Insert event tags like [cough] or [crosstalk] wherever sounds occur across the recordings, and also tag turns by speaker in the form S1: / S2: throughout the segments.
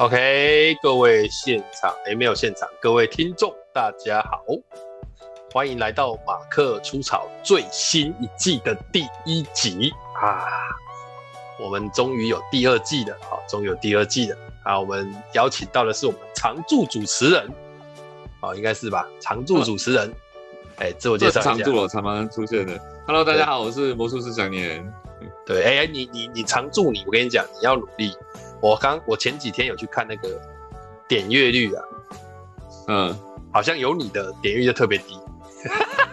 S1: OK，各位现场，哎，没有现场，各位听众，大家好，欢迎来到马克出草最新一季的第一集啊！我们终于有第二季了，好，终于有第二季了啊！我们邀请到的是我们常驻主持人，啊，应该是吧？常驻主持人，哎，自我介绍一下。
S2: 常驻了，常常出现的。Hello，大家好，我是魔术师想念。
S1: 对，哎，你你你常驻你，我跟你讲，你要努力。我刚我前几天有去看那个点阅率啊，嗯，好像有你的点阅率就特别低。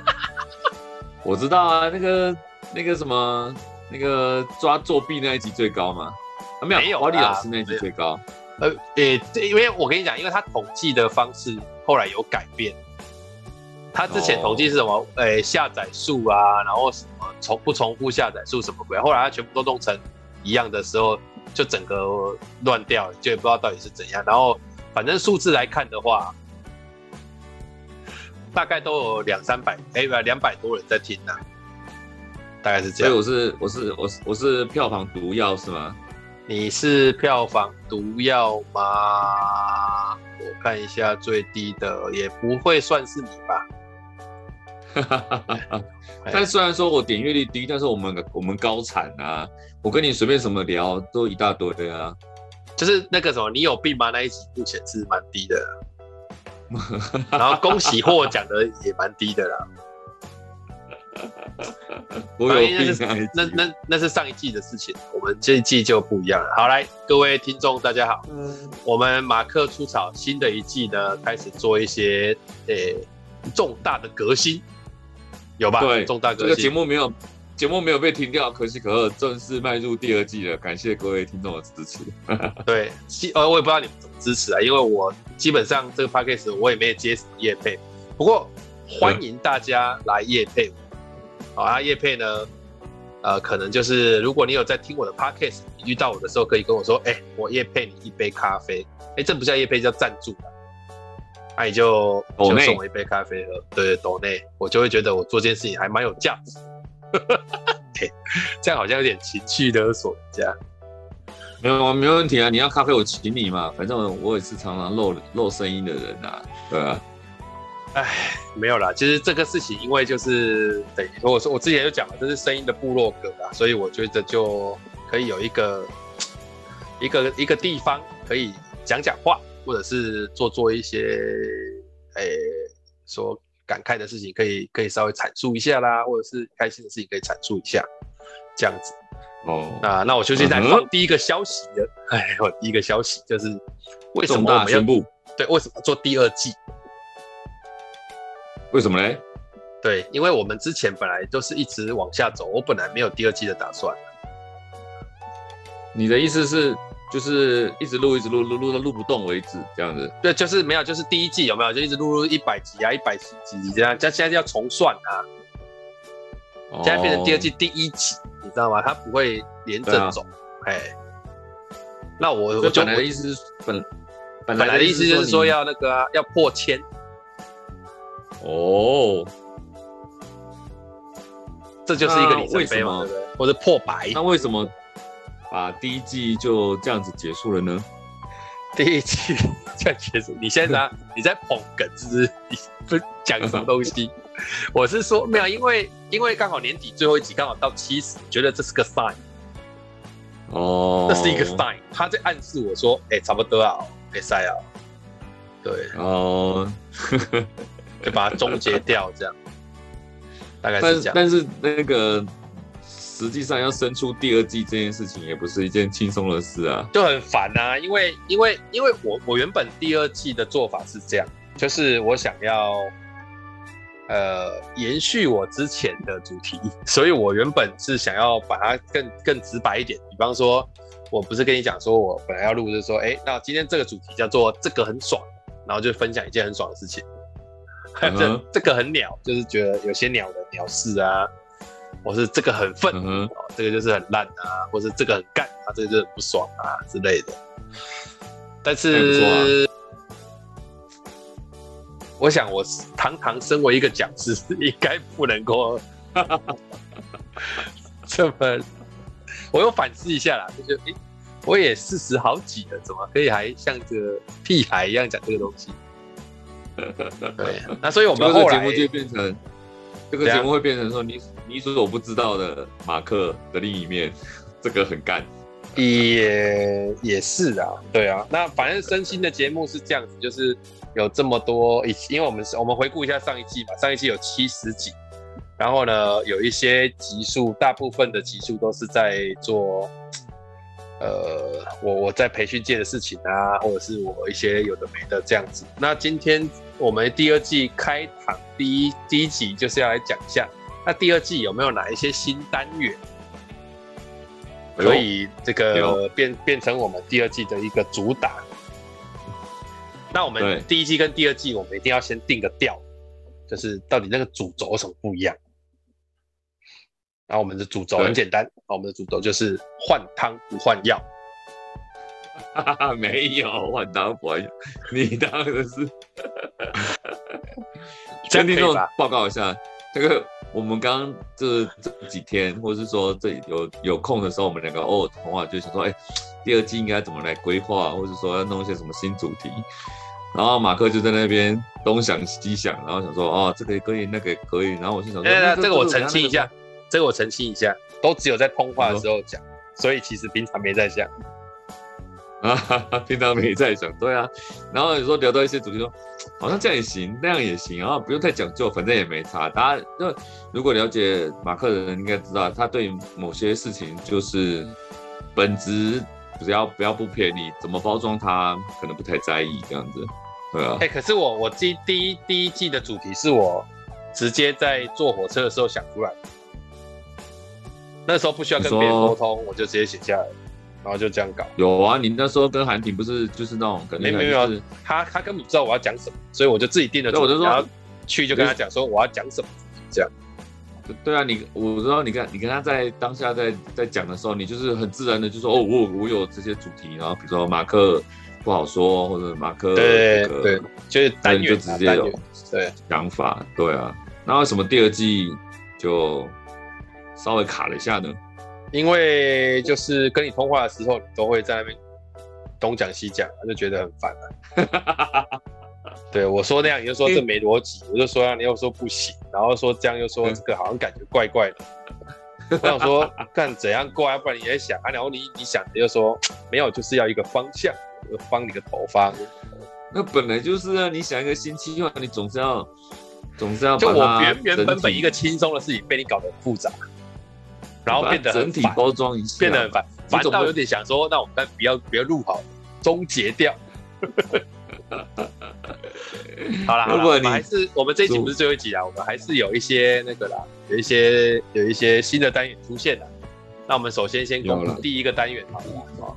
S1: [laughs]
S2: 我知道啊，那个那个什么那个抓作弊那一集最高嘛？啊，没有，没有，华丽老师那一集最高。
S1: 呃，诶，这因为我跟你讲，因为他统计的方式后来有改变。他之前统计是什么？诶、哦，下载数啊，然后什么重不重复下载数什么鬼？后来他全部都弄成一样的时候。就整个乱掉了，就也不知道到底是怎样。然后，反正数字来看的话，大概都有两三百，哎，不，两百多人在听呢、啊，大概是这样。
S2: 所以我是我是我是我是票房毒药是吗？
S1: 你是票房毒药吗？我看一下最低的，也不会算是你吧。[laughs]
S2: 但虽然说我点阅率低，但是我们我们高产啊！我跟你随便什么聊都一大堆啊，
S1: 就是那个什么你有病吗？那一集目前是蛮低的，[laughs] 然后恭喜获奖的也蛮低的啦。[laughs]
S2: 我有病啊！
S1: 那那那，那是上一季的事情，我们这一季就不一样了。好，来各位听众大家好，嗯，我们马克出草新的一季呢，开始做一些诶、欸、重大的革新。有吧？
S2: 对，
S1: 重大革
S2: 新。这个节目没有，节目没有被停掉，可喜可贺，正式迈入第二季了。感谢各位听众的支持。[laughs]
S1: 对，呃，我也不知道你们怎么支持啊，因为我基本上这个 podcast 我也没有接什么业配，不过欢迎大家来业配。好啊，业配呢，呃，可能就是如果你有在听我的 podcast，你遇到我的时候可以跟我说，哎、欸，我业配你一杯咖啡。哎、欸，这不叫业配，叫赞助。那、啊、你就就送我一杯咖啡喝，对对，斗内，我就会觉得我做这件事情还蛮有价值。[laughs] 这样好像有点情绪勒索人家。
S2: 没有，没问题啊，你要咖啡我请你嘛，反正我也是常常漏漏声音的人啊，对啊。
S1: 哎，没有啦，其实这个事情，因为就是等于说，我说我之前就讲了，这是声音的部落格啊，所以我觉得就可以有一个一个一个地方可以讲讲话。或者是做做一些，诶、欸，说感慨的事情，可以可以稍微阐述一下啦，或者是开心的事情可以阐述一下，这样子。哦，那那我就现在放第一个消息了。哎、嗯，我第一个消息就是，为什么我们要对，为什么做第二季？
S2: 为什么呢？
S1: 对，因为我们之前本来都是一直往下走，我本来没有第二季的打算。
S2: 你的意思是？就是一直录，一直录，录录到录不动为止，这样子。
S1: 对，就是没有，就是第一季有没有？就一直录录一百集啊，一百十集这样。这现在要重算啊，现在变成第二季第一集，哦、你知道吗？它不会连着走。哎、啊，那我我
S2: 本来的意思是本
S1: 本来的意思就是说要那个、啊、要破千。
S2: 哦，
S1: 这就是一个里程碑嘛，对不对？或者破百？
S2: 那为什么？把第一季就这样子结束了呢？[laughs]
S1: 第一季这样结束，你现在拿 [laughs] 你在捧梗是不是？你不讲什么东西？我是说没有，因为因为刚好年底最后一集刚好到七十，觉得这是个 sign。哦，这是一个 sign，他在暗示我说，哎、欸，差不多啊，可以塞啊。对，哦，[laughs] 就把它终结掉，这样。大概是这样，
S2: 但是那个。实际上要生出第二季这件事情也不是一件轻松的事啊，
S1: 就很烦啊。因为因为因为我我原本第二季的做法是这样，就是我想要呃延续我之前的主题，[laughs] 所以我原本是想要把它更更直白一点。比方说，我不是跟你讲说我本来要录就是说，哎，那今天这个主题叫做这个很爽，然后就分享一件很爽的事情。[laughs] 这、uh-huh. 这个很鸟，就是觉得有些鸟的鸟事啊。或是这个很愤、嗯哦，这个就是很烂啊，或是这个很干啊，这个就很不爽啊之类的。但是，啊、我想我堂堂身为一个讲师，应该不能够 [laughs] 这么。我又反思一下啦，就是诶，我也四十好几了，怎么可以还像个屁孩一样讲这个东西？[laughs] 对，那所以我们后来节目
S2: 就变成这个节目会变成说你你所不知道的马克的另一面，这个很干。
S1: 也也是啊，对啊，那反正身心的节目是这样子，就是有这么多，因为我们我们回顾一下上一季嘛，上一季有七十集，然后呢，有一些集数，大部分的集数都是在做，呃，我我在培训界的事情啊，或者是我一些有的没的这样子。那今天我们第二季开场第一第一集就是要来讲一下，那第二季有没有哪一些新单元？可以这个变变成我们第二季的一个主打。那我们第一季跟第二季，我们一定要先定个调，就是到底那个主轴有什么不一样。然后我们的主轴很简单，我们的主轴就是换汤不换药。
S2: 哈哈，没有换汤不换药，你当然是。[laughs] 跟听众报告一下，这个。我们刚刚这这几天，或者是说这有有空的时候，我们两个偶尔通话，就想说，哎，第二季应该怎么来规划，或者说要弄一些什么新主题。然后马克就在那边东想西想，然后想说，哦，这个也可以，那个也可以。然后我就想说，
S1: 那这个我澄清一下，这个我澄清一下，都只有在通话的时候讲，所以其实平常没在想。
S2: 啊，[laughs] 平常没在想，对啊。然后有时候聊到一些主题说，好像这样也行，那样也行，然后不用太讲究，反正也没差。大家就如果了解马克的人应该知道，他对某些事情就是本质，只要不要不便宜，怎么包装他可能不太在意这样子，对啊。
S1: 哎、欸，可是我我第第一第一季的主题是我直接在坐火车的时候想出来的，那时候不需要跟别人沟通，我就直接写下来。然后就这样搞。有啊，
S2: 你那时候跟韩婷不是就是那种，可能、就是、
S1: 没没有，他他根本不知道我要讲什么，所以我就自己定了。我就说，去就跟他讲说我要讲什么，这样。
S2: 对啊，你我知道你跟你跟他在当下在在讲的时候，你就是很自然的就说哦，我我有这些主题，然后比如说马克不好说，或者马克
S1: 对对，就是单
S2: 就直接有对想法对，啊。那为什么第二季就稍微卡了一下呢？
S1: 因为就是跟你通话的时候，你都会在那边东讲西讲，就觉得很烦啊。[laughs] 对我说那样，你就说这没逻辑；我就说那样，你又说不行，然后说这样又说这个好像感觉怪怪的。我想说看怎样怪啊，不然你也想啊。然后你你想的又说没有，就是要一个方向，我帮你个头方。
S2: 那本来就是啊，你想一个新计划，你总是要总是要
S1: 就我原原本本一个轻松的事情，被你搞得很复杂。然后 [laughs] 变得
S2: 整体包装一下，
S1: 变得很烦，烦到有点想说，那我们再不要不要录好，终结掉。好了，好了，我们还是我们这一集不是最后一集啊，我们还是有一些那个啦，有一些有一些新的单元出现了。那我们首先先公布第一个单元好了，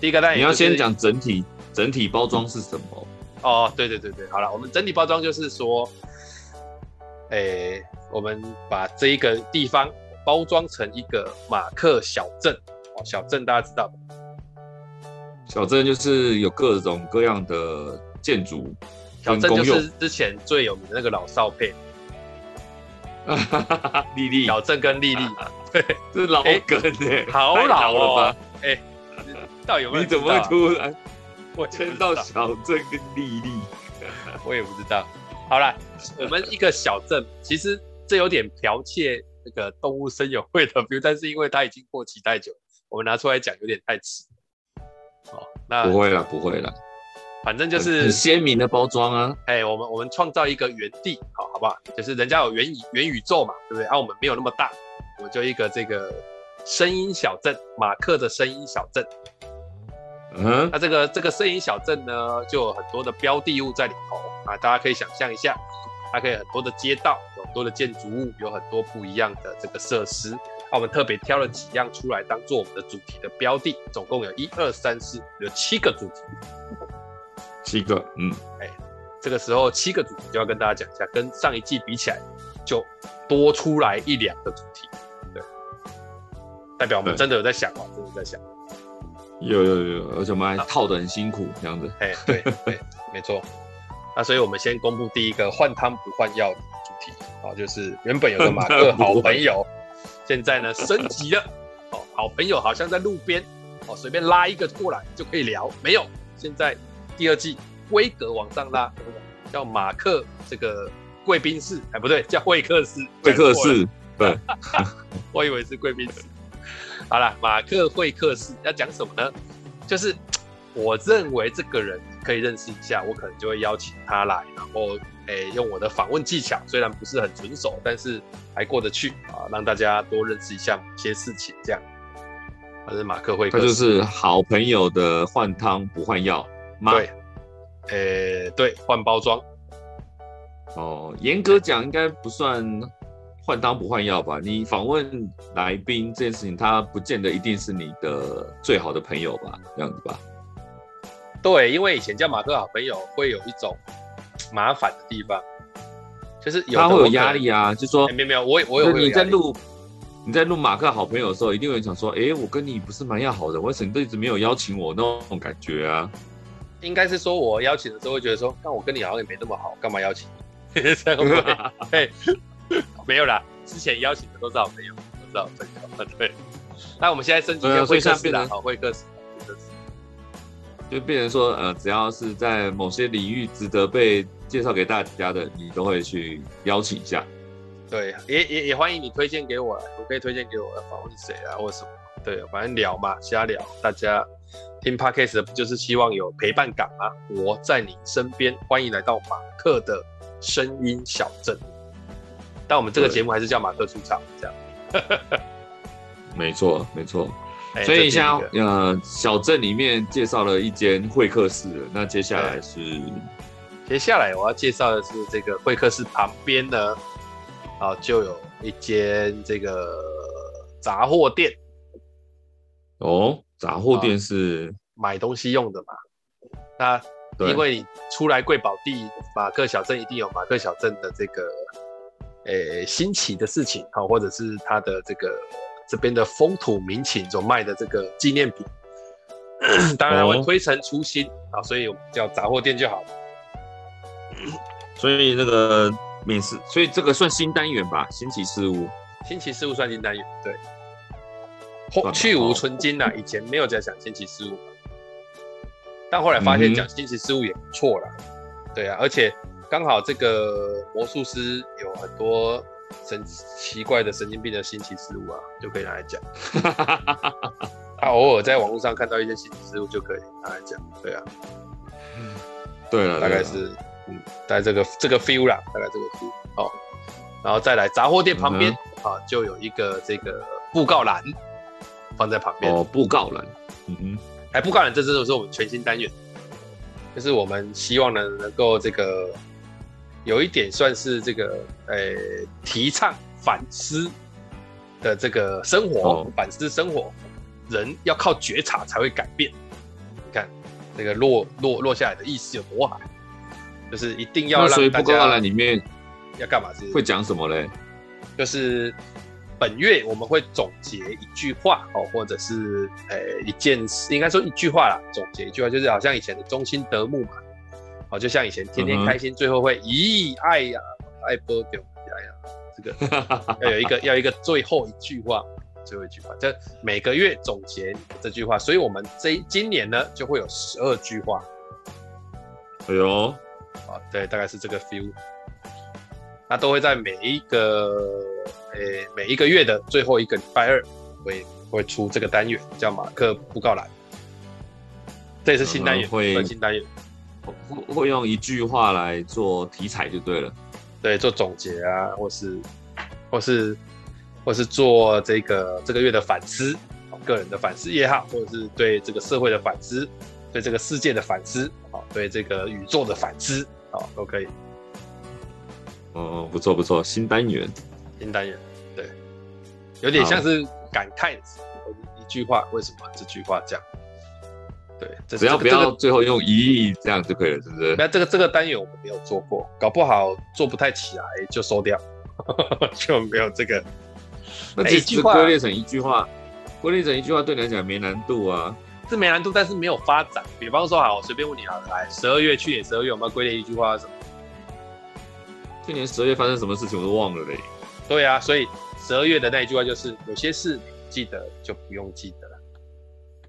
S1: 第一个单元、就是、
S2: 你要先讲整体整体包装是什么？
S1: 哦，对对对对，好了，我们整体包装就是说，诶、欸，我们把这一个地方。包装成一个马克小镇哦，小镇大家知道的，
S2: 小镇就是有各种各样的建筑，
S1: 小镇就是之前最有名的那个老少配，[laughs]
S2: 丽丽
S1: 小镇跟丽丽，对，[laughs]
S2: 这是老梗哎，[laughs]
S1: 好老了吧？哎，到底有没有？
S2: 你怎么会突然我签到小镇跟丽丽？
S1: 我也不知道。好了，我们一个小镇，其实这有点剽窃。那个动物森友会的 view，但是因为它已经过期太久，我们拿出来讲有点太迟。哦，那
S2: 不会了，不会了，
S1: 反正就是
S2: 很鲜明的包装啊。
S1: 哎、欸，我们我们创造一个原地，好好不好？就是人家有元宇元宇宙嘛，对不对？啊，我们没有那么大，我就一个这个声音小镇，马克的声音小镇。嗯，那这个这个声音小镇呢，就有很多的标的物在里头啊，大家可以想象一下。它可以很多的街道，有很多的建筑物，有很多不一样的这个设施。那我们特别挑了几样出来当做我们的主题的标的，总共有一二三四，有七个主题。
S2: 七个，嗯，
S1: 哎，这个时候七个主题就要跟大家讲一下，跟上一季比起来就多出来一两个主题，对，代表我们真的有在想哦，真的在想。
S2: 有有有，而且我们还套得很辛苦，这样子。
S1: 哎，对对，没错。那所以，我们先公布第一个换汤不换药的主题啊，就是原本有个 [laughs] 马克好朋友，现在呢升级了，哦，好朋友好像在路边，哦，随便拉一个过来就可以聊。没有，现在第二季规格往上拉，叫马克这个贵宾室，哎，不对，叫会客室。
S2: 会客室，对，[laughs]
S1: 我以为是贵宾室。好了，马克会客室要讲什么呢？就是我认为这个人可以认识一下，我可能就会邀请他来，然后诶、欸、用我的访问技巧，虽然不是很纯熟，但是还过得去啊，让大家多认识一下某些事情，这样。反正马克会，
S2: 他就是好朋友的换汤不换药吗？
S1: 对，诶、欸、对，换包装。
S2: 哦，严格讲应该不算。换汤不换药吧？你访问来宾这件事情，他不见得一定是你的最好的朋友吧？这样子吧？
S1: 对，因为以前叫马克好朋友，会有一种麻烦的地方，就是有他
S2: 会有压力啊。就说、
S1: 欸、没有没有，我我有
S2: 你在录你在录马克好朋友的时候，一定会想说，哎、欸，我跟你不是蛮要好的，为什么都一直没有邀请我那种感觉啊？[laughs]
S1: 应该是说我邀请的时候会觉得说，那我跟你好像也没那么好，干嘛邀请你？[laughs] 这样会没有啦，之前邀请的都是好朋友，都是好朋友。[laughs] 对，那我们现在升级成会客室了，好会客室，
S2: 就变成说，呃，只要是在某些领域值得被介绍给大家的，你都会去邀请一下。
S1: 对，也也也欢迎你推荐给我，我可以推荐给我的访问谁啊，或者什么？对，反正聊嘛，瞎聊。大家听 Podcast 的不就是希望有陪伴感吗？我在你身边，欢迎来到马克的声音小镇。但我们这个节目还是叫马克出场，这样。[laughs]
S2: 没错，没错。所以像呃，小镇里面介绍了一间会客室，那接下来是，
S1: 接下来我要介绍的是这个会客室旁边呢，啊，就有一间这个杂货店。
S2: 哦，杂货店是
S1: 买东西用的嘛？那因为你出来贵宝地，马克小镇一定有马克小镇的这个。诶、欸，新奇的事情，好，或者是他的这个这边的风土民情所卖的这个纪念品，[clears throat] 当然我推陈出新啊、哦，所以叫杂货店就好了。
S2: 所以那个美食，所以这个算新单元吧？新奇事物，
S1: 新奇事物算新单元，对。去无存金呐，以前没有在讲新奇事物，但后来发现讲新奇事物也不错了、嗯，对啊，而且。刚好这个魔术师有很多神奇怪的神经病的新奇事物啊，就可以拿来讲。[laughs] 他偶尔在网络上看到一些新奇事物，就可以拿来讲。对啊，
S2: 对了，
S1: 大概是嗯，在这个这个 feel 啦，大概这个 feel 哦。然后再来杂货店旁边、嗯、啊，就有一个这个布告栏放在旁边。
S2: 哦，布告栏，嗯哼，
S1: 哎，布告栏这真的是我们全新单元，就是我们希望呢能够这个。有一点算是这个，呃、欸，提倡反思的这个生活，哦、反思生活，人要靠觉察才会改变。你看这个落落落下来的意思有多好，就是一定要让大家。所以布告栏里面要干嘛？是
S2: 会讲什么嘞？
S1: 就是本月我们会总结一句话哦，或者是呃、欸、一件事，应该说一句话啦。总结一句话就是好像以前的中心德牧嘛。哦，就像以前天天开心，最后会咦，爱呀，爱波丢，哎呀，这个 [laughs] 要有一个要一个最后一句话，最后一句话，这每个月总结这句话，所以我们这今年呢就会有十二句话。
S2: 哎呦，
S1: 啊，对，大概是这个 feel。那都会在每一个诶、欸、每一个月的最后一个礼拜二会会出这个单元，叫马克布告栏。这也是新单元，会新单元。
S2: 会会用一句话来做题材就对了，
S1: 对，做总结啊，或是或是或是做这个这个月的反思，个人的反思也好，或者是对这个社会的反思，对这个世界的反思，好，对这个宇宙的反思，好，都可以。
S2: 哦，不错不错，新单元，
S1: 新单元，对，有点像是感慨一句话，为什么这句话这样？对，
S2: 只要不要最后用一亿这样就可以了，是不是？
S1: 那这个这个单元我们没有做过，搞不好做不太起来就收掉，[laughs] 就没有这个。
S2: 那其实归类成一句话，归类成一句话对你来讲没难度啊，
S1: 是没难度，但是没有发展。比方说，好，我随便问你好了，来，十二月，去年十二月我们要归类一句话是什么？
S2: 去年十二月发生什么事情我都忘了嘞。
S1: 对啊，所以十二月的那一句话就是：有些事你记得就不用记得。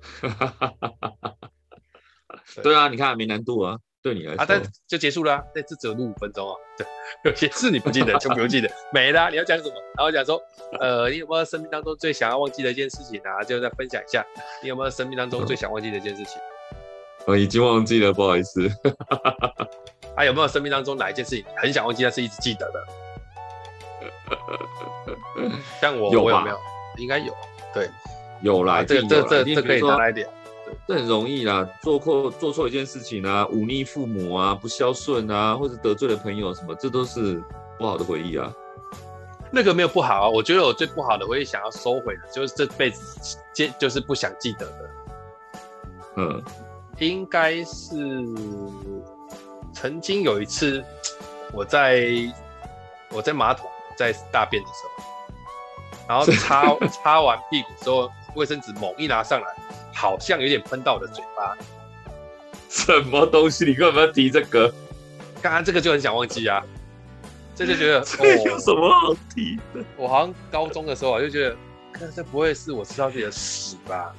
S1: [laughs]
S2: 对啊，你看没难度啊，对你来说
S1: 啊，但就结束了啊，那这只有录五分钟啊。对，[laughs] 有些事你不记得就不用记得，[laughs] 没了。你要讲什么？然后讲说，呃，你有没有生命当中最想要忘记的一件事情啊？就再分享一下，你有没有生命当中最想忘记的一件事情？
S2: 我已经忘记了，不好意思。
S1: 啊，有没有生命当中哪一件事情很想忘记，但是一直记得的？像我，我有没有？应该有。对，
S2: 有啦。
S1: 这个这这这可以拿来点。
S2: 这很容易啦，做错做错一件事情啊，忤逆父母啊，不孝顺啊，或者得罪了朋友什么，这都是不好的回忆啊。
S1: 那个没有不好啊，我觉得我最不好的回忆想要收回的，就是这辈子接就是不想记得的。
S2: 嗯，
S1: 应该是曾经有一次，我在我在马桶在大便的时候，然后 [laughs] 擦擦完屁股之后，卫生纸猛一拿上来。好像有点喷到我的嘴巴，
S2: 什么东西？你干嘛要提这个？
S1: 刚刚这个就很想忘记啊，这就觉得 [laughs]
S2: 这有什么好提的？
S1: 哦，我好像高中的时候啊就觉得，看这不会是我吃到自己的屎吧？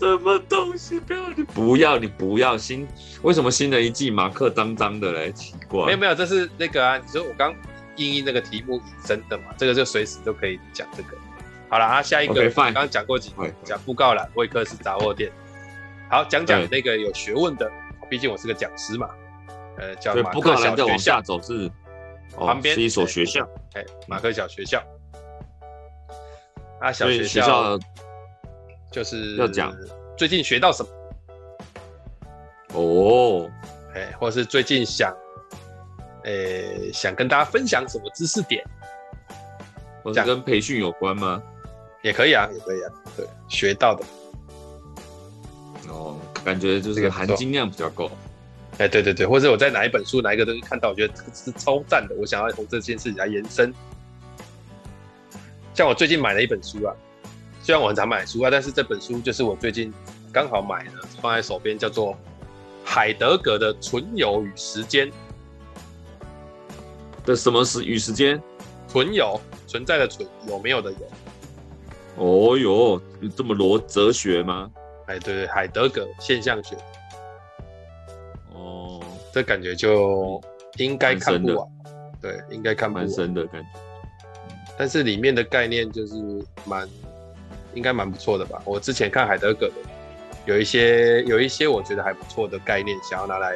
S2: 什么东西？不要你不要你不要新？为什么新的一季马克脏脏的嘞？奇怪，
S1: 没有没有，这是那个啊，你说我刚印印那个题目引申的嘛？这个就随时都可以讲这个。好了啊，下一个刚刚讲过几个，讲布告栏、威克斯杂货店。好，讲讲那个有学问的，毕竟我是个讲师嘛。呃，叫马克小学校，
S2: 往下走是旁边是一所学校，
S1: 哎，马克小学校。啊，小学校就是要讲最近学到什么
S2: 哦，
S1: 哎，或者是最近想，诶，想跟大家分享什么知识点，
S2: 或者跟培训有关吗？
S1: 也可以啊，也可以啊，对，学到的，
S2: 哦，感觉就是含金量比较够，
S1: 哎，对对对，或者我在哪一本书、哪一个东西看到，我觉得这个是超赞的，我想要从这件事情来延伸。像我最近买了一本书啊，虽然我很常买书啊，但是这本书就是我最近刚好买的，放在手边，叫做海德格的《存有与时间》
S2: 的什么时与时间？
S1: 存有存在的存，有没有的有。
S2: 哦哟，这么罗哲学吗？
S1: 哎，对对，海德格现象学。
S2: 哦，
S1: 这感觉就应该看不完。对，应该看不完。
S2: 蛮深的感觉。
S1: 但是里面的概念就是蛮，应该蛮不错的吧？我之前看海德格的，有一些有一些我觉得还不错的概念，想要拿来。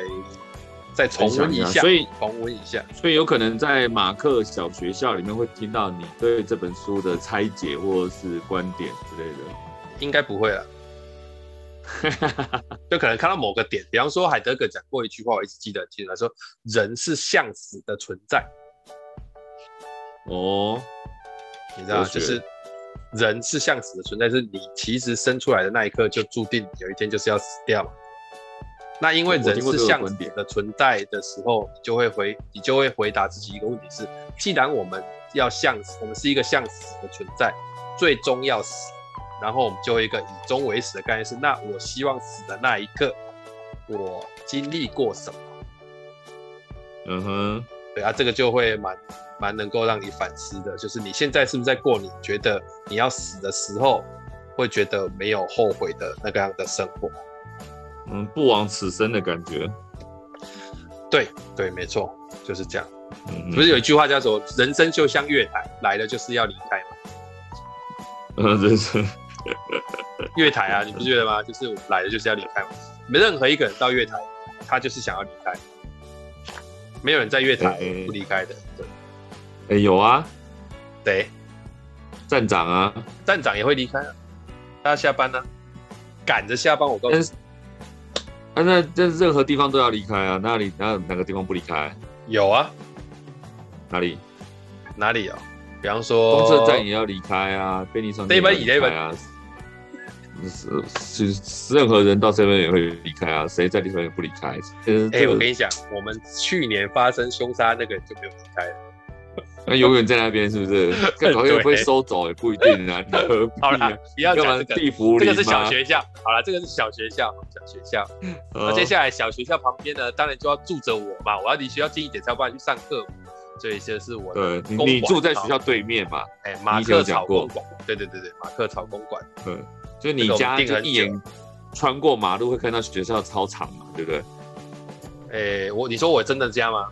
S1: 再重温一下，所以重温一下，
S2: 所以有可能在马克小学校里面会听到你对这本书的拆解或者是观点之类的，
S1: 应该不会了，[laughs] 就可能看到某个点，比方说海德格讲过一句话，我一直记得，记得他说人是向死的存在。
S2: 哦，
S1: 你知道，就是人是向死的存在，是你其实生出来的那一刻就注定有一天就是要死掉。那因为人是向死的存在的时候，你就会回，你就会回答自己一个问题是：既然我们要向死，我们是一个向死的存在，最终要死，然后我们就会一个以终为始的概念是：那我希望死的那一刻，我经历过什么？
S2: 嗯哼，
S1: 对啊，这个就会蛮蛮能够让你反思的，就是你现在是不是在过你觉得你要死的时候，会觉得没有后悔的那个样的生活？
S2: 嗯，不枉此生的感觉。
S1: 对对，没错，就是这样。嗯，不是有一句话叫做“人生就像月台，来了就是要离开”吗？
S2: 嗯，人生 [laughs]
S1: 月台啊，你不觉得吗？就是来了就是要离开嘛。没任何一个人到月台，他就是想要离开。没有人在月台不离开的。对。
S2: 哎，有啊。
S1: 对。
S2: 站长啊，
S1: 站长也会离开啊。他要下班呢，赶着下班。我告诉你。
S2: 啊、那在任何地方都要离开啊？哪里哪哪个地方不离开？
S1: 有啊，
S2: 哪里
S1: 哪里有？比方说，
S2: 公车站也要离开啊，便利商店也离开啊。是是，任何人到这边也会离开啊。谁在地方也不离开？哎、
S1: 欸，我跟你讲，我们去年发生凶杀那个人就没有离开了。
S2: 那永远在那边是不是？[laughs] 更好又被收走也不一定啊。[laughs]
S1: 好了，不要讲这个。
S2: 地府里
S1: 这个是小学校。好了，这个是小学校，小学校。那接下来小学校旁边呢，当然就要住着我嘛。我要离学校近一点，才有办法去上课。所以就是我的。
S2: 你住在学校对面嘛？
S1: 哎，马克草公馆。对对对对，马克草公馆。
S2: 嗯。就你家就一眼穿过马路会看到学校操场嘛，对不对？
S1: 哎，我你说我真的家吗？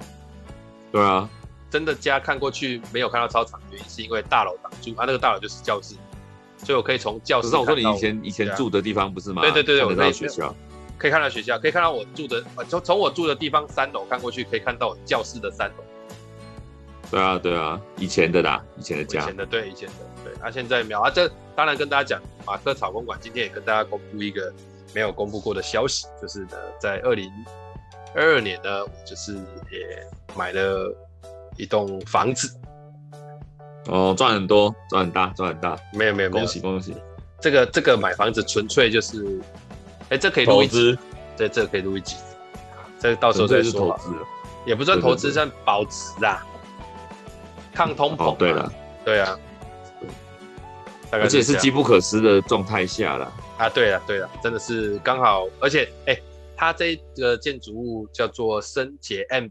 S2: 对啊，
S1: 真的家看过去没有看到操场，原因是因为大楼挡住，啊，那个大楼就是教室，所以我可以从教室。
S2: 可是我说你以前以前住的地方不是吗？
S1: 对对对对，
S2: 看得到学校，
S1: 可以看到学校，可以看到我住的，从从我住的地方三楼看过去，可以看到教室的三楼。
S2: 对啊对啊，以前的啦，以前的家。
S1: 以前的对，以前的对，啊，现在没有啊。这当然跟大家讲，马克草公馆今天也跟大家公布一个没有公布过的消息，就是呢，在二零二二年呢，就是也买了一栋房子。
S2: 哦，赚很多，赚很大，赚很大。
S1: 没有没有，
S2: 恭喜恭喜。
S1: 这个这个买房子纯粹就是，哎，这可以录一集，这这可以录一集，这个到时候再说。
S2: 投资，
S1: 也不算投资，算保值啊。抗通膨，
S2: 对了，
S1: 对啊，
S2: 而且是机不可失的状态下了
S1: 啊，对了，对了，真的是刚好，而且哎，它这个建筑物叫做升捷 M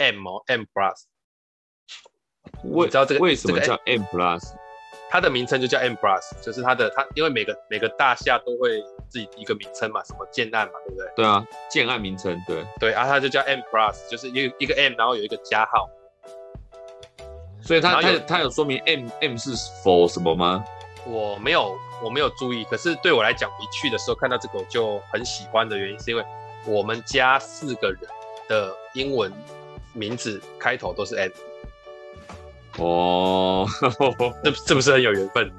S1: Plus，M 哦 M Plus，
S2: 我知道这个为什么叫 M Plus，
S1: 它的名称就叫 M Plus，就是它的它，因为每个每个大厦都会自己一个名称嘛，什么建案嘛，对不对？
S2: 对啊，建案名称，对
S1: 对啊，它就叫 M Plus，就是一一个 M，然后有一个加号。
S2: 所以它它它有说明 M M 是 for 什么吗？
S1: 我没有我没有注意，可是对我来讲，一去的时候看到这个我就很喜欢的原因，是因为我们家四个人的英文名字开头都是 M。
S2: 哦，[laughs]
S1: 这是不是很有缘分？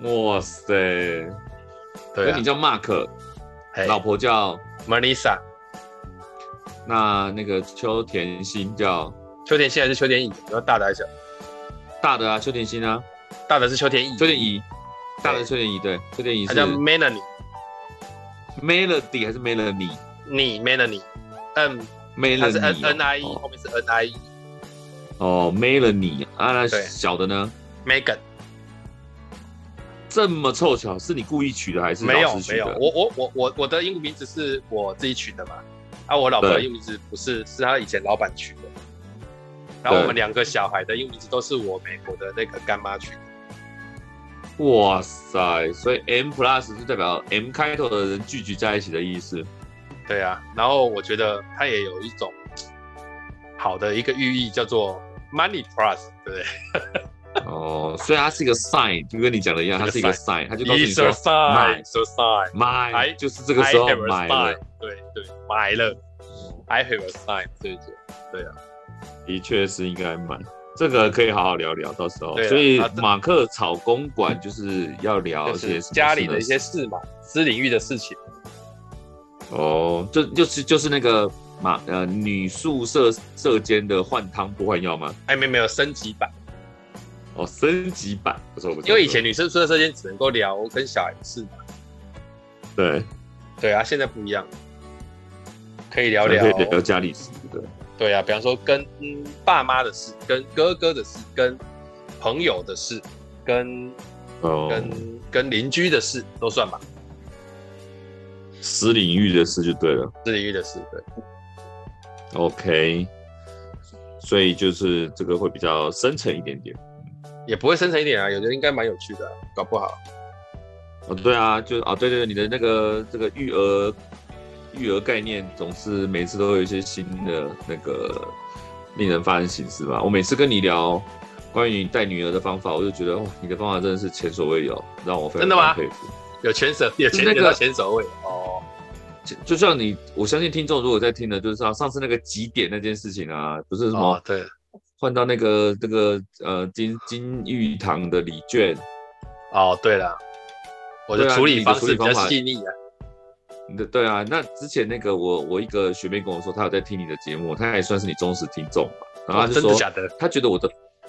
S2: 哇塞！
S1: 对、啊，
S2: 你叫 Mark，老婆叫
S1: Melissa，
S2: 那那个秋田心叫。
S1: 秋田心还是秋田乙？比较大的还是小？
S2: 大的啊，秋田心啊，
S1: 大的是秋田乙。
S2: 秋田乙，大的秋田乙，对，秋田乙。
S1: 他叫 Melanie。
S2: Melody 还是 Melanie？
S1: 你 Melanie，嗯它是 N N I E，后面是 N I E。
S2: 哦，Melanie 啊，那小的呢
S1: ？Megan。
S2: 这么凑巧，是你故意取的还是？
S1: 没有没有，我我我我我的英文名字是我自己取的嘛？啊，我老婆的英文名字不是，是她以前老板取的。然后我们两个小孩的英文名字都是我美国的那个干妈取的。
S2: 哇塞！所以 M Plus 是代表 M 开头的人聚集在一起的意思。
S1: 对啊，然后我觉得它也有一种好的一个寓意，叫做 Money Plus，对不对？[laughs]
S2: 哦，所以它是一个 sign，就跟你讲的一样，它是一个 sign，它就告诉你说
S1: 买，so sign，
S2: 买，就是这个时候买了。
S1: 对对，买了。I have a sign，对对对啊。
S2: 的确是应该买，这个可以好好聊聊，到时候。所以马克炒公馆就是要聊一些
S1: 家里的一些事嘛，私领域的事情。
S2: 哦，就就是就是那个嘛呃女宿舍舍间的换汤不换药吗？
S1: 哎，没有没有升级版。
S2: 哦，升级版不错不错。
S1: 因为以前女生宿舍舍间只能够聊跟小孩的事嘛。
S2: 对。
S1: 对啊，现在不一样，可以聊聊
S2: 可以聊家里事，对。
S1: 对啊，比方说跟爸妈的事，跟哥哥的事，跟朋友的事，跟、oh. 跟跟邻居的事都算吧。
S2: 私领域的事就对了。
S1: 私领域的事，对。
S2: OK，所以就是这个会比较深沉一点点。
S1: 也不会深沉一点啊，有的应该蛮有趣的、啊，搞不好。
S2: 哦，对啊，就哦，对对对，你的那个这个育儿。育儿概念总是每次都会有一些新的那个令人发人省思吧。我每次跟你聊关于带女儿的方法，我就觉得哇，你的方法真的是前所未有，让我非常佩服。
S1: 有前手，有前那个前所未有哦。
S2: 就像你，我相信听众如果在听的，就是上次那个几点那件事情啊，不是什么、哦、
S1: 对，
S2: 换到那个这个呃金金玉堂的礼券。
S1: 哦，对了，我的处理方式比较细腻啊。
S2: 对对啊，那之前那个我我一个学妹跟我说，她有在听你的节目，她也算是你忠实听众吧。然后她就说，她觉得我的，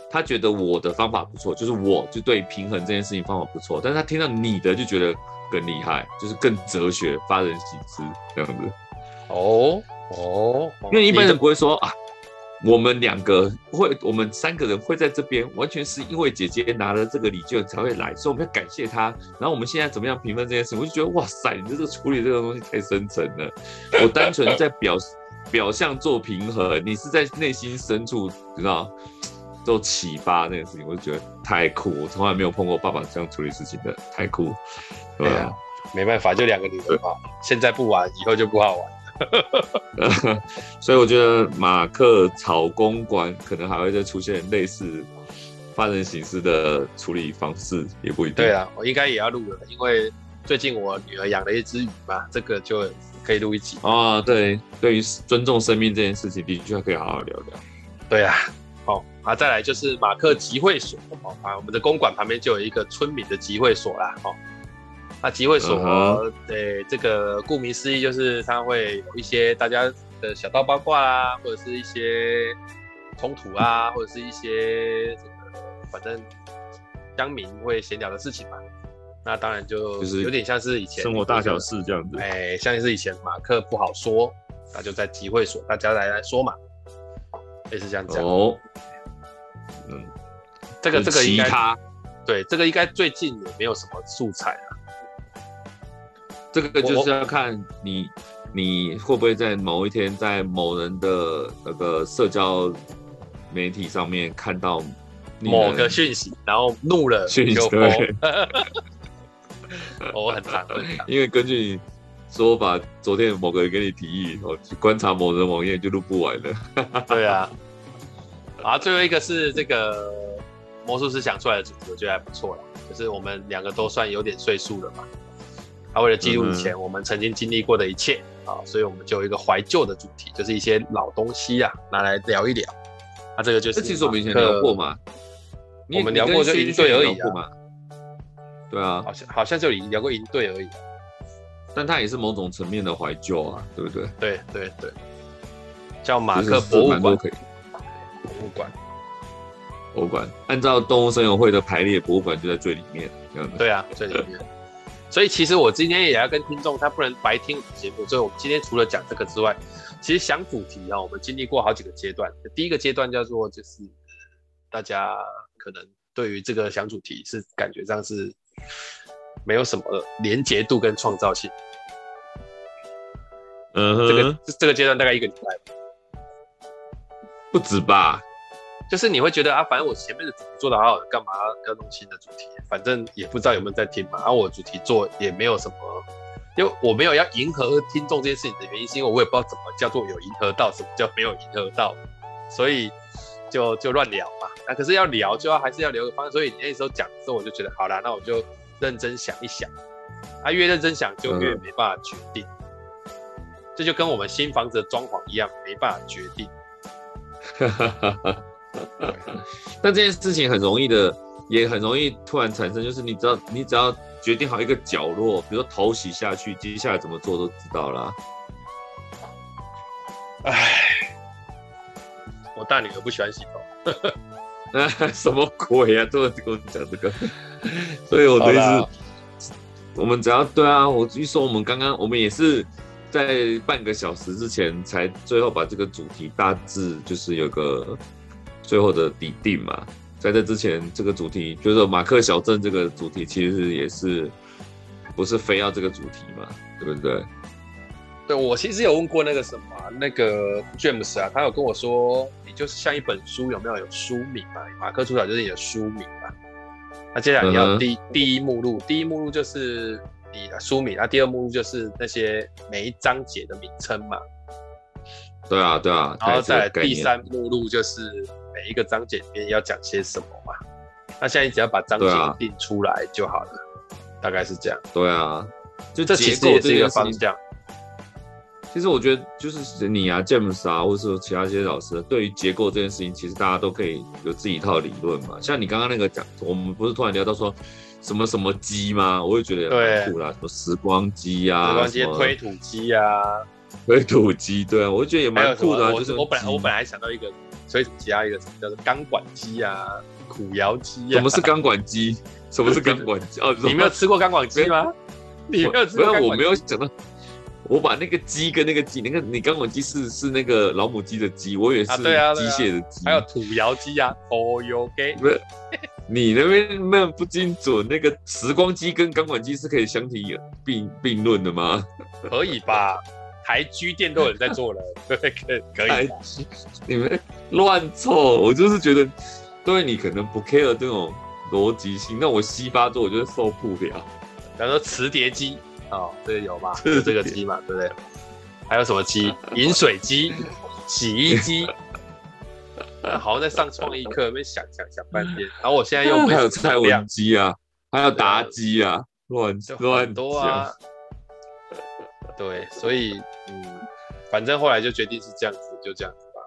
S2: 她觉得我的方法不错，就是我就对平衡这件事情方法不错。但是他听到你的就觉得更厉害，就是更哲学、发人省思这样子。
S1: 哦哦，
S2: 因为一般人不会说啊。我们两个会，我们三个人会在这边，完全是因为姐姐拿了这个礼券才会来，所以我们要感谢她。然后我们现在怎么样评分这件事，我就觉得哇塞，你这个处理这个东西太深沉了。我单纯在表表象做平衡，你是在内心深处，知道做启发那个事情，我就觉得太酷，我从来没有碰过爸爸这样处理事情的，太酷。对啊，
S1: 没办法，就两个女儿嘛，现在不玩，以后就不好玩。[laughs]
S2: 所以我觉得马克草公馆可能还会再出现类似发人形式的处理方式，也不一定。
S1: 对啊，我应该也要录了，因为最近我女儿养了一只鱼嘛，这个就可以录一集
S2: 啊。对，对于尊重生命这件事情，的确可以好好聊聊。
S1: 对啊，好啊，再来就是马克集会所啊，我们的公馆旁边就有一个村民的集会所啦，哦。那集会所，对、uh huh. 这个顾名思义，就是它会有一些大家的小道八卦啊，或者是一些冲突啊，或者是一些这个反正乡民会闲聊的事情嘛。那当然就有点像是以前
S2: 生活大小事这样子。
S1: 哎，像是以前马克不好说，那就在集会所大家来来说嘛，类似这样讲。哦，嗯，这个这个应该对这个应该最近也没有什么素材了。
S2: 这个就是要看你，你会不会在某一天在某人的那个社交媒体上面看到
S1: 某个讯息，然后怒了就
S2: 对。[laughs]
S1: 我很常，
S2: 因为根据你说法，昨天某个人给你提议，我去观察某人网页就录不完了。[laughs]
S1: 对啊，啊，最后一个是这个魔术师想出来的主题，我觉得还不错了，就是我们两个都算有点岁数了嘛。他为了记录以前我们曾经经历过的一切啊，所以我们就有一个怀旧的主题，就是一些老东西啊，拿来聊一聊。啊这个就是，
S2: 其实我们以前聊过嘛，
S1: 我们聊过就营队而已啊。
S2: 对啊，
S1: 好像好像就聊过营队而已。
S2: 但它也是某种层面的怀旧啊，对不对？
S1: 对对对，叫马克博物馆，博物馆，
S2: 博物馆，按照动物森友会的排列，博物馆就在最里面。
S1: 对啊，最里面。所以其实我今天也要跟听众，他不能白听我们节目。所以我们今天除了讲这个之外，其实想主题啊，我们经历过好几个阶段。第一个阶段叫做就是大家可能对于这个想主题是感觉上是没有什么连结度跟创造性。这个这个阶段大概一个礼拜，
S2: 不止吧。
S1: 就是你会觉得啊，反正我前面的主题做的好好的，干嘛要弄新的主题？反正也不知道有没有在听嘛。然后我主题做也没有什么，因为我没有要迎合听众这件事情的原因，是因为我也不知道怎么叫做有迎合到，什么叫没有迎合到，所以就就乱聊嘛。那、啊、可是要聊，就要还是要留个方式。所以你那时候讲的时候，我就觉得好啦，那我就认真想一想。啊，越认真想就越没办法决定。嗯、这就跟我们新房子的装潢一样，没办法决定。哈哈哈哈。
S2: 但这件事情很容易的，也很容易突然产生，就是你只要，你只要决定好一个角落，比如说头洗下去，接下来怎么做都知道啦。
S1: 唉，我大女儿不喜欢洗头。
S2: 那 [laughs] 什么鬼啊？都跟我讲这个，所以我的意思，我们只要对啊，我一说我们刚刚，我们也是在半个小时之前才最后把这个主题大致就是有个。最后的底定嘛，在这之前，这个主题就是马克小镇这个主题，其实也是不是非要这个主题嘛，对不对？
S1: 对，我其实有问过那个什么那个 James 啊，他有跟我说，你就是像一本书，有没有有书名嘛？马克出来就是你的书名嘛。那接下来你要第、uh. 第一目录，第一目录就是你的书名，那第二目录就是那些每一章节的名称嘛。
S2: 对啊，对啊，
S1: 然后再来第三目录就是。每一个章节里面要讲些什么嘛？那现在你只要把章节定出来就好了，啊、大概是这样。
S2: 对啊，就
S1: 这其实也是一个方向。
S2: 其实我觉得就是你啊，James 啊，或者说其他一些老师，对于结构这件事情，其实大家都可以有自己一套理论嘛。像你刚刚那个讲，我们不是突然聊到说什么什么机吗？我也觉得也蛮酷啦，什么时光机啊，
S1: 时光机、推土机啊，
S2: 推土机，对啊，我会觉得也蛮酷的、啊。
S1: 就是我本来我本来想到一个。所以加一个什么叫做钢管机啊，苦窑机啊？
S2: 什么是钢管机？什么是钢管机？哦，
S1: 你没有吃过钢管机吗？你没有吃过？
S2: 没有，我没有想到。我把那个鸡跟那个鸡，那个你钢管机是是那个老母鸡的鸡，我以为是机械的鸡。
S1: 还有土窑机啊，哦哟给。
S2: 不是，你那边那不精准。那个时光机跟钢管机是可以相提并并论的吗？
S1: 可以吧？[laughs] 台积电都有人在做了，对，[laughs] 可以可以。
S2: 你们乱凑，我就是觉得对你可能不 care 这种逻辑性，那我西巴做我就是受不了。
S1: 比方说磁碟机哦，这个有吧？是这个机嘛，对不对？还有什么机？[laughs] 饮水机、洗衣机。好像在上创意课，没想想想半天。然后我现在又
S2: 还有蔡文机啊，还有妲己啊，乱乱
S1: 多啊。对，所以嗯，反正后来就决定是这样子，就这样子吧。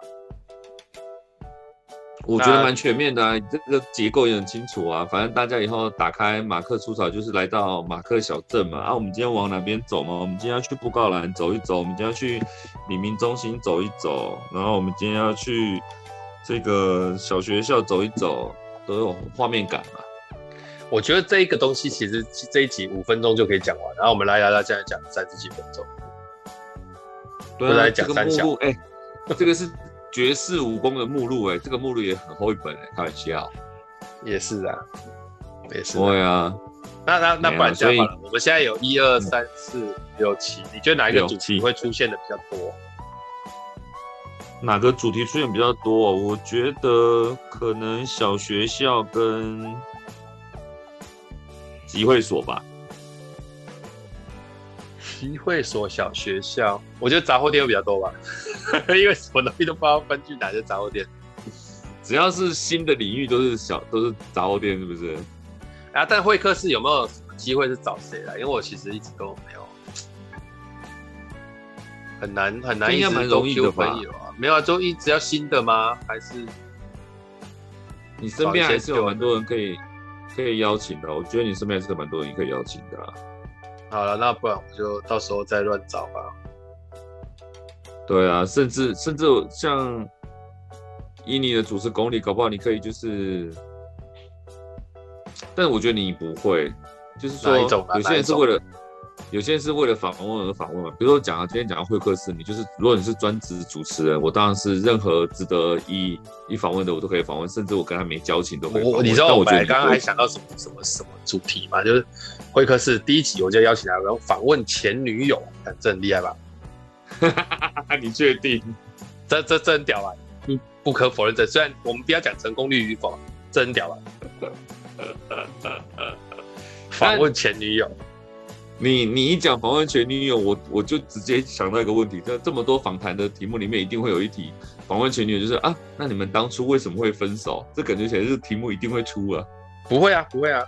S2: 我觉得蛮全面的啊，这个结构也很清楚啊。反正大家以后打开马克出草，就是来到马克小镇嘛。啊，我们今天往哪边走嘛？我们今天要去布告栏走一走，我们今天要去李明中心走一走，然后我们今天要去。这个小学校走一走都有画面感嘛？
S1: 我觉得这一个东西其实这一集五分钟就可以讲完，然后我们来来来，现在讲三十几分钟。
S2: 对，来讲三小。哎、欸，这个是绝世武功的目录哎、欸，这个目录也很厚一本哎、欸，开玩笑。
S1: 也是啊，也是。
S2: 对啊。
S1: 那那那不然这样好了，我们现在有一二三四五六七，你觉得哪一个主题会出现的比较多？
S2: 哪个主题出现比较多？我觉得可能小学校跟集会所吧。
S1: 集会所、小学校，我觉得杂货店会比较多吧，[laughs] 因为什么东西都不知道分去哪些杂货店。
S2: 只要是新的领域，都是小都是杂货店，是不是？
S1: 啊，但会客室有没有机会是找谁来？因为我其实一直都没有，很难很难，
S2: 应该蛮容易的吧？
S1: 没有啊，就一直要新的吗？还是
S2: 你身边还是有蛮多人可以可以邀请的？我觉得你身边还是有蛮多人可以邀请的啊。
S1: 好了，那不然我就到时候再乱找吧。
S2: 对啊，甚至甚至像以你的主持功力，搞不好你可以就是，但我觉得你不会，就是说有些人是为了。有些人是为了访问而访问嘛，比如说讲啊，今天讲到会客室，你就是如果你是专职主持人，我当然是任何值得一一访问的，我都可以访问，甚至我跟他没交情都可以。
S1: 我你知道我刚刚还想到什么什么什么主题吗？就是会客室第一集我就邀请他，然后访问前女友，看这很厉害吧？[laughs]
S2: 你确定？
S1: 这这真屌啊！不不可否认，这虽然我们不要讲成功率与否，真屌啊！[laughs] 访问前女友。
S2: 你你一讲访问前女友，我我就直接想到一个问题，在这么多访谈的题目里面，一定会有一题访问前女友，就是啊，那你们当初为什么会分手？这感觉起来这个题目一定会出啊。
S1: 不会啊，不会啊。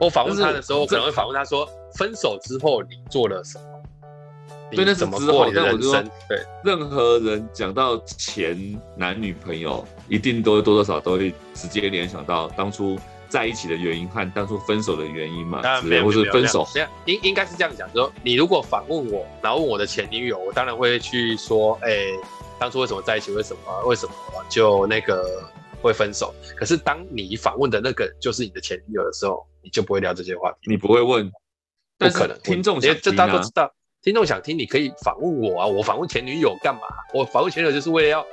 S1: 我访问他的时候，我可能会访问他说，分手之后你做了什么？
S2: 对，那怎么过你的人生？对，任何人讲到前男女朋友，一定都多多少少都会直接联想到当初。在一起的原因和当初分手的原因嘛，
S1: 没有，
S2: 或是分手，
S1: 应应该是这样讲，就是说你如果反问我，然后问我的前女友，我当然会去说，哎、欸，当初为什么在一起？为什么？为什么就那个会分手？可是当你反问的那个就是你的前女友的时候，你就不会聊这些话题，
S2: 你不会问，不可能。听众啊，
S1: 这大家都知道，听众想听，你可以访问我啊，我访问前女友干嘛？我访问前女友就是为了要。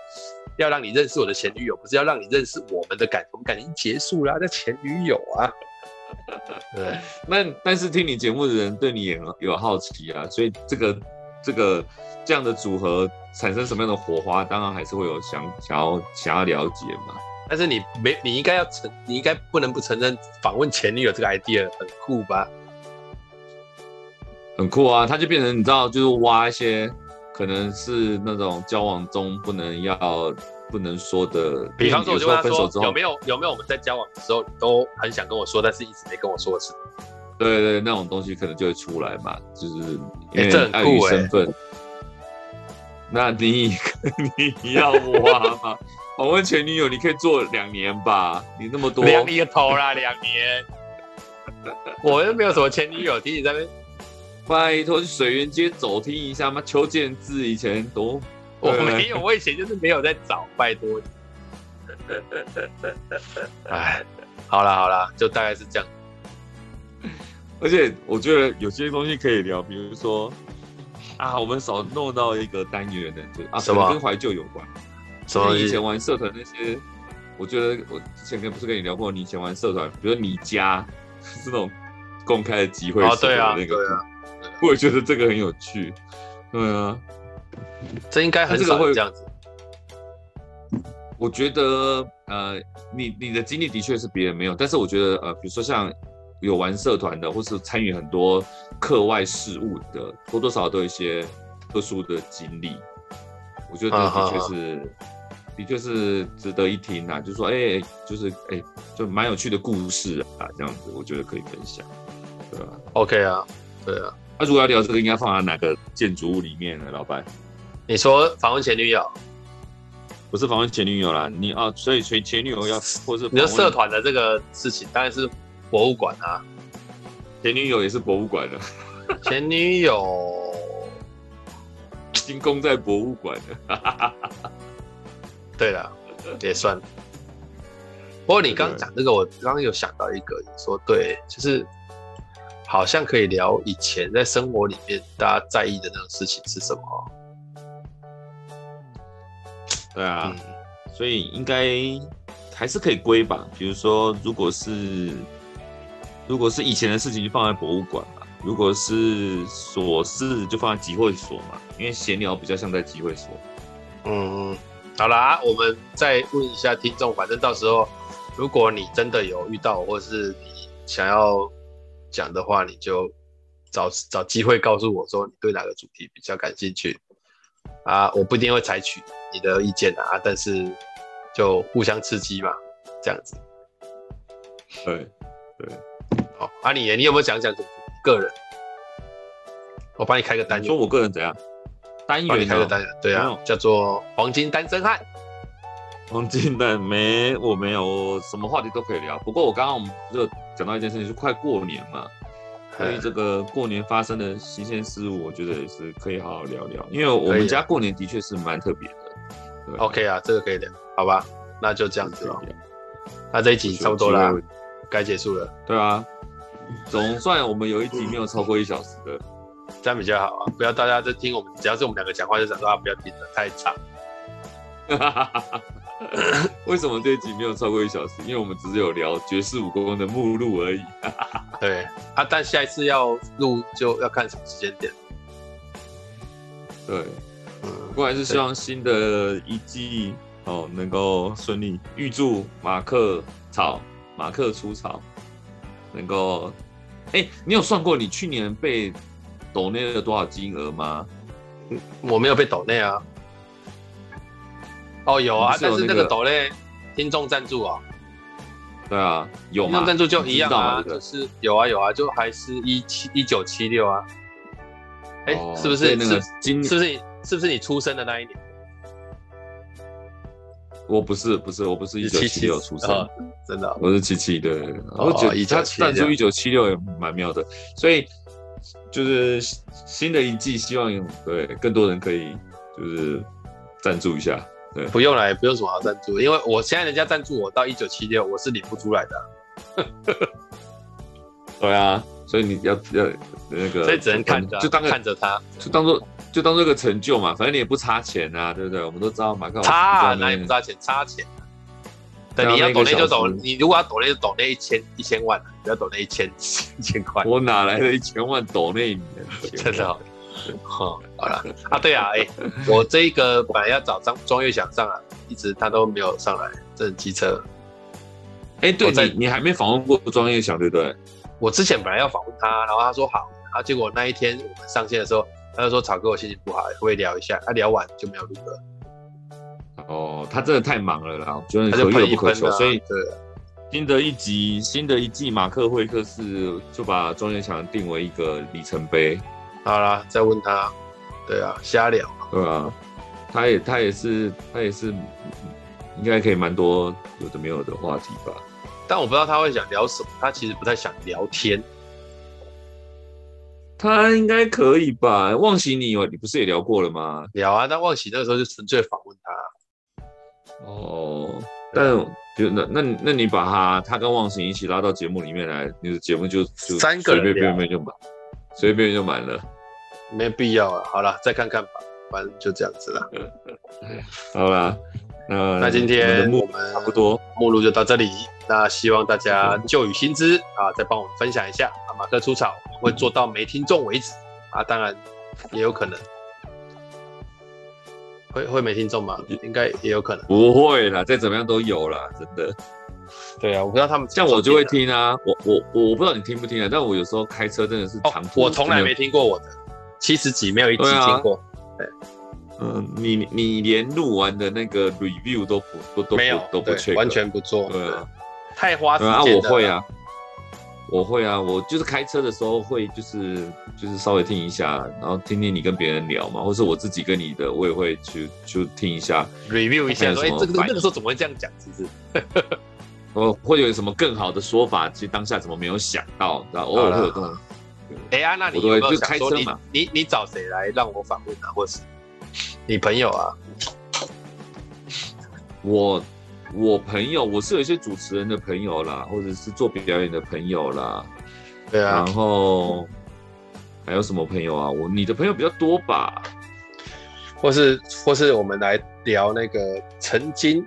S1: 要让你认识我的前女友，不是要让你认识我们的感情，我们感情结束了，那前女友啊。对，[laughs]
S2: 那但是听你节目的人对你也有好奇啊，所以这个这个这样的组合产生什么样的火花，当然还是会有想想要想要了解嘛。
S1: 但是你没，你应该要承，你应该不能不承认访问前女友这个 idea 很酷吧？
S2: 很酷啊，他就变成你知道，就是挖一些。可能是那种交往中不能要不能说的，
S1: 比方说我就问他说有没有有没有我们在交往的时候你都很想跟我说，但是一直没跟我说的事。
S2: 对对，那种东西可能就会出来嘛，就是因为碍于身份。欸欸、那你 [laughs] 你要挖吗？访问前女友你可以做两年吧，你那么多
S1: 两年头啦，两年。我又没有什么前女友，听你在那边。
S2: 拜托去水源街走听一下嘛，邱建志以前多 [laughs]
S1: 我没有，我以前就是没有在找，拜托。哎，好了好了，就大概是这样。
S2: 而且我觉得有些东西可以聊，比如说啊，我们少弄到一个单元的，就啊，什么跟怀旧有关？什么以前玩社团那些？我觉得我之前跟不是跟你聊过，你以前玩社团，比如你家 [laughs] 是那种公开的集会，哦，对啊，那个。我也觉得这个很有趣，对啊，
S1: 这应该很少会这样子。
S2: 我觉得呃，你你的经历的确是别人没有，但是我觉得呃，比如说像有玩社团的，或是参与很多课外事务的，多多少少都有一些特殊的经历。我觉得的确是，啊、的确是值得一听啊。就是说，哎、欸，就是哎、欸，就蛮有趣的故事啊，这样子，我觉得可以分享，对吧
S1: ？OK 啊，对啊。
S2: 那、啊、如果要聊这个，应该放在哪个建筑物里面呢？老白，
S1: 你说访问前女友，
S2: 不是访问前女友啦，你啊，所以前前女友要，或是
S1: 你说社团的这个事情，当然是博物馆啊。
S2: 前女友也是博物馆的，
S1: 前女友。
S2: 金宫在博物馆的，
S1: 对了，也算。不过你刚讲这个，我刚刚有想到一个，你说对，就是好像可以聊以前在生活里面大家在意的那种事情是什么？
S2: 对啊，嗯、所以应该还是可以归吧。比如说，如果是如果是以前的事情，就放在博物馆。如果是琐事，就放在集会所嘛，因为闲聊比较像在集会所。
S1: 嗯，好啦，我们再问一下听众，反正到时候如果你真的有遇到，或是你想要讲的话，你就找找机会告诉我说你对哪个主题比较感兴趣啊，我不一定会采取你的意见啊，但是就互相刺激嘛，这样子。
S2: 对对，
S1: 好，阿、啊、你你有没有讲讲？个人，我帮你开个单元。
S2: 说我个人怎样？单元
S1: 开个单元，对啊，叫做黄金单身汉。
S2: 黄金单没，我没有，我什么话题都可以聊。不过我刚刚我们就讲到一件事情，是快过年嘛，所以这个过年发生的新鲜事物，我觉得也是可以好好聊聊。因为我们家过年的确是蛮特别的。
S1: OK 啊，这个可以聊，好吧？那就这样子了。那这一集差不多啦，该结束了。
S2: 对啊。总算我们有一集没有超过一小时的，[laughs]
S1: 这样比较好啊！不要大家在听我们，只要是我们两个讲话就讲说啊，不要听了，太长。[laughs] [laughs]
S2: 为什么这一集没有超过一小时？因为我们只是有聊绝世武功的目录而已。[laughs]
S1: 对啊，但下一次要录就要看什么时间点。
S2: 对，不过还是希望新的一季哦能够顺利，预祝马克草马克出草。能够，哎、欸，你有算过你去年被抖内了多少金额吗？
S1: 我没有被抖内啊。哦，有啊，但是那个抖嘞听众赞助啊。
S2: 对啊，有
S1: 听众赞助就一样啊，就是有啊有啊，就还是一七一九七六啊。哎、欸，是不是那个今是不是你是不是你出生的那一年？
S2: 我不是不是我不是一九七六出生，
S1: 真的，
S2: 我是七七对。我觉得他赞助一九七六也蛮妙的，所以就是新的一季，希望对更多人可以就是赞助一下。对，
S1: 不用来，不用什么好赞助，因为我现在人家赞助我到一九七六，我是领不出来的。[laughs]
S2: 对啊，所以你要要那个，
S1: 所以只能看着，就当看着他，
S2: 就当做。就当做个成就嘛，反正你也不差钱啊，对不对？我们都知道马克
S1: 差哪里不差钱？差钱。对，你要抖那就抖，你如果要抖那就抖那一千一千万，不要抖那一千一千块。
S2: 我哪来的一千万抖内你？[laughs]
S1: 真的 [laughs] 好。好了啊，对啊，[laughs] 哎，我这一个本来要找张庄月祥上来，一直他都没有上来，这是机车。
S2: 哎，对你你还没访问过庄月祥对不对？
S1: 我之前本来要访问他，然后他说好，然后结果那一天我们上线的时候。他就说：“草哥，我心情不好，会聊一下。他、啊、聊完就没有录了。
S2: 哦，他真的太忙了啦，觉得可遇不可求。所以，对，新的一集，新的一季马克会客室就把庄月祥定为一个里程碑。
S1: 好啦，再问他。对啊，瞎聊。
S2: 对啊，他也，他也是，他也是，应该可以蛮多有的没有的话题吧。
S1: 但我不知道他会想聊什么。他其实不太想聊天。”
S2: 他应该可以吧？忘喜你有，你不是也聊过了吗？
S1: 聊啊，但忘喜那个时候就纯粹访问他。
S2: 哦，但就那那那你把他他跟忘喜一起拉到节目里面来，你的节目就就
S1: 三个人
S2: 随便便就满，随便就满了，
S1: 没必要啊。好了，再看看吧，反正就这样子了。[laughs]
S2: 好啦，那
S1: 那今天我们
S2: 差不多
S1: 目录就到这里。那希望大家旧雨新知啊，再帮我们分享一下。啊，马克出草会做到没听众为止啊，当然也有可能。会会没听众吗？应该也有可能。
S2: 不会啦，再怎么样都有啦，真的。[laughs]
S1: 对啊，我不知道他们
S2: 像我就会听啊，我我我不知道你听不听啊，但我有时候开车真的是长途，
S1: 我从来没听过我的七十几没有一集听过。对，
S2: 嗯，你你连录完的那个 review 都不都都
S1: 没有
S2: 都不确，
S1: 完全不做，
S2: 对啊，
S1: 太花时间
S2: 啊，我会啊，我会啊，我就是开车的时候会就是就是稍微听一下，然后听听你跟别人聊嘛，或是我自己跟你的，我也会去去听一下。
S1: Review 一下，说哎，这个那个时候怎么会这样讲，其实。
S2: 我会有什么更好的说法？其实当下怎么没有想到？然后偶尔会有这种。
S1: 哎呀，那你有没有想说你你你找谁来让我访问啊？或是你朋友啊？
S2: 我我朋友，我是有一些主持人的朋友啦，或者是做表演的朋友啦。
S1: 对啊。
S2: 然后还有什么朋友啊？我你的朋友比较多吧？
S1: 或是或是我们来聊那个曾经。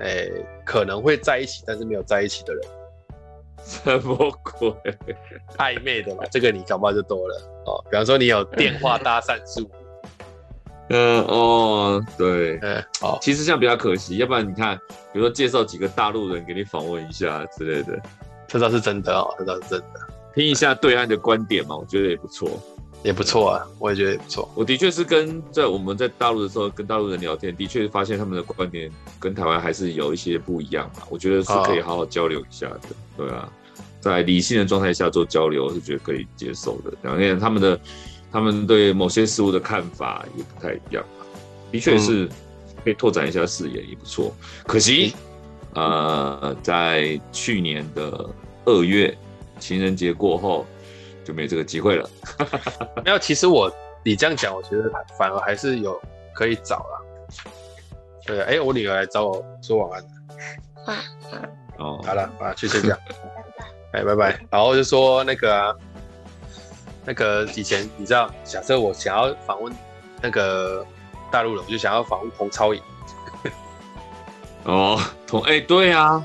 S1: 哎、欸，可能会在一起，但是没有在一起的人，
S2: 什么鬼？
S1: 暧昧的嘛，[laughs] 这个你搞不好就多了哦。比方说，你有电话搭讪术，
S2: 嗯哦，对，
S1: 嗯，好，
S2: 其实这样比较可惜，要不然你看，比如说介绍几个大陆人给你访问一下之类的，
S1: 这倒是真的哦，这倒是真的，
S2: 听一下对岸的观点嘛，我觉得也不错。
S1: 也不错啊，我也觉得也不错。
S2: 我的确是跟在我们在大陆的时候跟大陆人聊天，的确发现他们的观点跟台湾还是有一些不一样嘛。我觉得是可以好好交流一下的。对啊，在理性的状态下做交流，我是觉得可以接受的。两个人他们的他们对某些事物的看法也不太一样，的确是可以拓展一下视野，也不错。可惜，呃，在去年的二月情人节过后。就没这个机会了。[laughs]
S1: 没有，其实我你这样讲，我觉得反而还是有可以找了。对，哎，我女儿来找我说晚安。
S3: 晚安。
S2: 哦，
S1: 好了，啊，去睡觉。[laughs] 哎，拜拜。然后就说那个、啊，那个以前你知道，假设我想要访问那个大陆人，我就想要访问洪超颖。[laughs]
S2: 哦，同哎，对啊，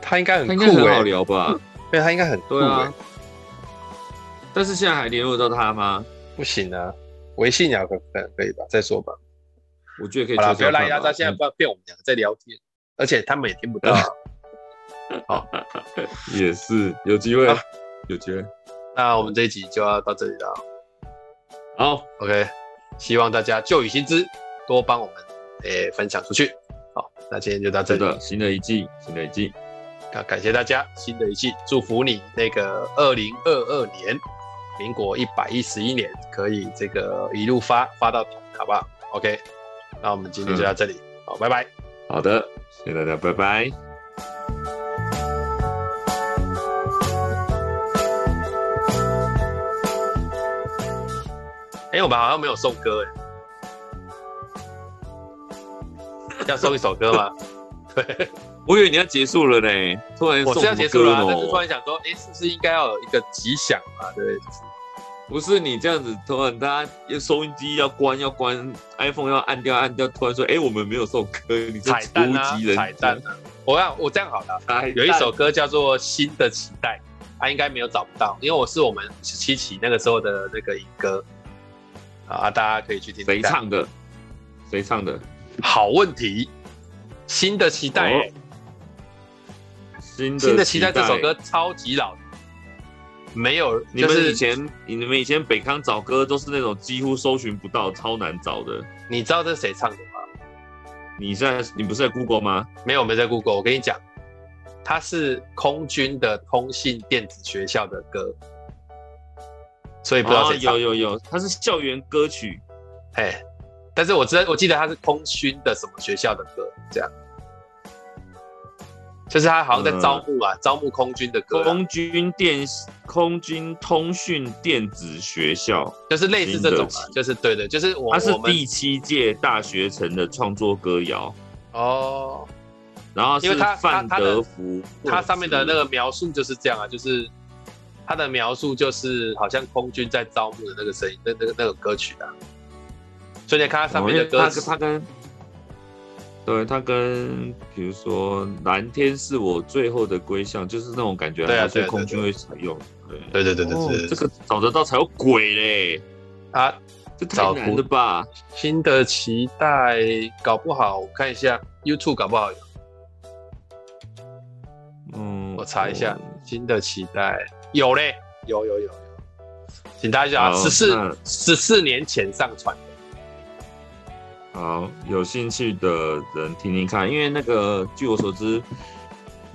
S1: 他应该很酷，
S2: 很好聊吧？
S1: 对，他应该很酷啊。
S2: 但是现在还联络到他吗？
S1: 不行啊，微信聊可可可以吧？再说吧。
S2: 我觉得可以。
S1: 好了，不要拉压他，现在不要骗我们两个在聊天，而且他们也听不到。[laughs] 好，[laughs]
S2: 也是有机会，有机会。
S1: 那我们这一集就要到这里了。
S2: 好
S1: ，OK，希望大家旧雨新知多帮我们诶分享出去。好，那今天就到这里。
S2: 新的一季，新的一季。
S1: 感感谢大家，新的一季，祝福你那个二零二二年。民国一百一十一年，可以这个一路发发到底，好不好？OK，那我们今天就到这里，嗯、好，拜拜。
S2: 好的，谢谢大家，拜拜。
S1: 哎、欸，我们好像没有送歌哎，要送一首歌吗？对，[laughs]
S2: 我以为你要结束了呢，突然送、哦、
S1: 我是要结束了、啊，但是突然想说，哎、欸，是不是应该要有一个吉祥嘛？对，就是。
S2: 不是你这样子，突然大家收音机要关要关，iPhone 要按掉按掉，突然说，哎、欸，我们没有送歌，你
S1: 彩蛋啊，彩蛋啊！我要我这样好了，有一首歌叫做《新的期待》，他应该没有找不到，因为我是我们十七期那个时候的那个影歌啊，大家可以去听，谁
S2: 唱的？谁唱的？
S1: 好问题，《新的期待》欸。
S2: 新
S1: 新的期待这首歌超级老。没有，就是、
S2: 你们以前你们以前北康找歌都是那种几乎搜寻不到，超难找的。
S1: 你知道这是谁唱的吗？
S2: 你在你不是在 Google 吗？
S1: 没有，没在 Google。我跟你讲，它是空军的通信电子学校的歌，所以不知道谁唱、哦。
S2: 有有有，它是校园歌曲。
S1: 哎，但是我知道，我记得它是空军的什么学校的歌，这样。就是他好像在招募啊，嗯、招募空军的歌、啊。
S2: 空军电空军通讯电子学校，
S1: 就是类似这种啊，就是对的，就是我。它
S2: 是第七届大学城的创作歌谣
S1: 哦。
S2: 然后是范德福，
S1: 他上面的那个描述就是这样啊，就是他的描述就是好像空军在招募的那个声音，那那个那个歌曲啊。所以你看他上面的歌词，
S2: 他跟。对，他跟比如说蓝天是我最后的归向，就是那种感觉，对啊，对空军会采用。
S1: 对对对对对，
S2: 这个找得到才有鬼嘞！
S1: 啊
S2: 这太难了吧？
S1: 新的期待，搞不好我看一下 YouTube，搞不好有。嗯，我查一下，新的期待有嘞，有有有有，请大家十四十四年前上传的。
S2: 好，有兴趣的人听听看，因为那个据我所知。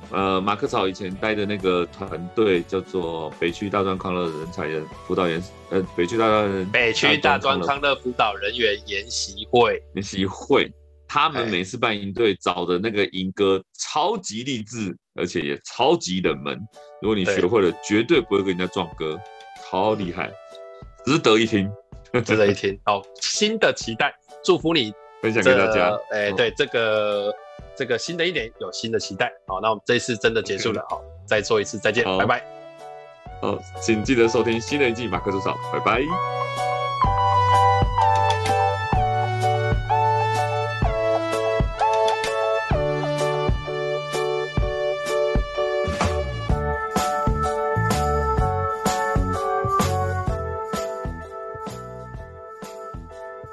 S2: 呃，马克草以前带的那个团队叫做北区大专康乐人才的辅导员，呃，北区大专
S1: 北区大专康乐辅导人员研习会
S2: 研习会，他们每次办营队找的那个营歌超级励志，而且也超级冷门。如果你学会了，绝对不会跟人家撞歌，超厉害，值得一听，
S1: 值得一听。好，新的期待，祝福你
S2: 分享给大家。
S1: 哎、欸，对这个。这个新的一年有新的期待，好，那我们这一次真的结束了，好，再做一次再见，拜拜。
S2: 好，请记得收听新的一季马克主场，拜拜。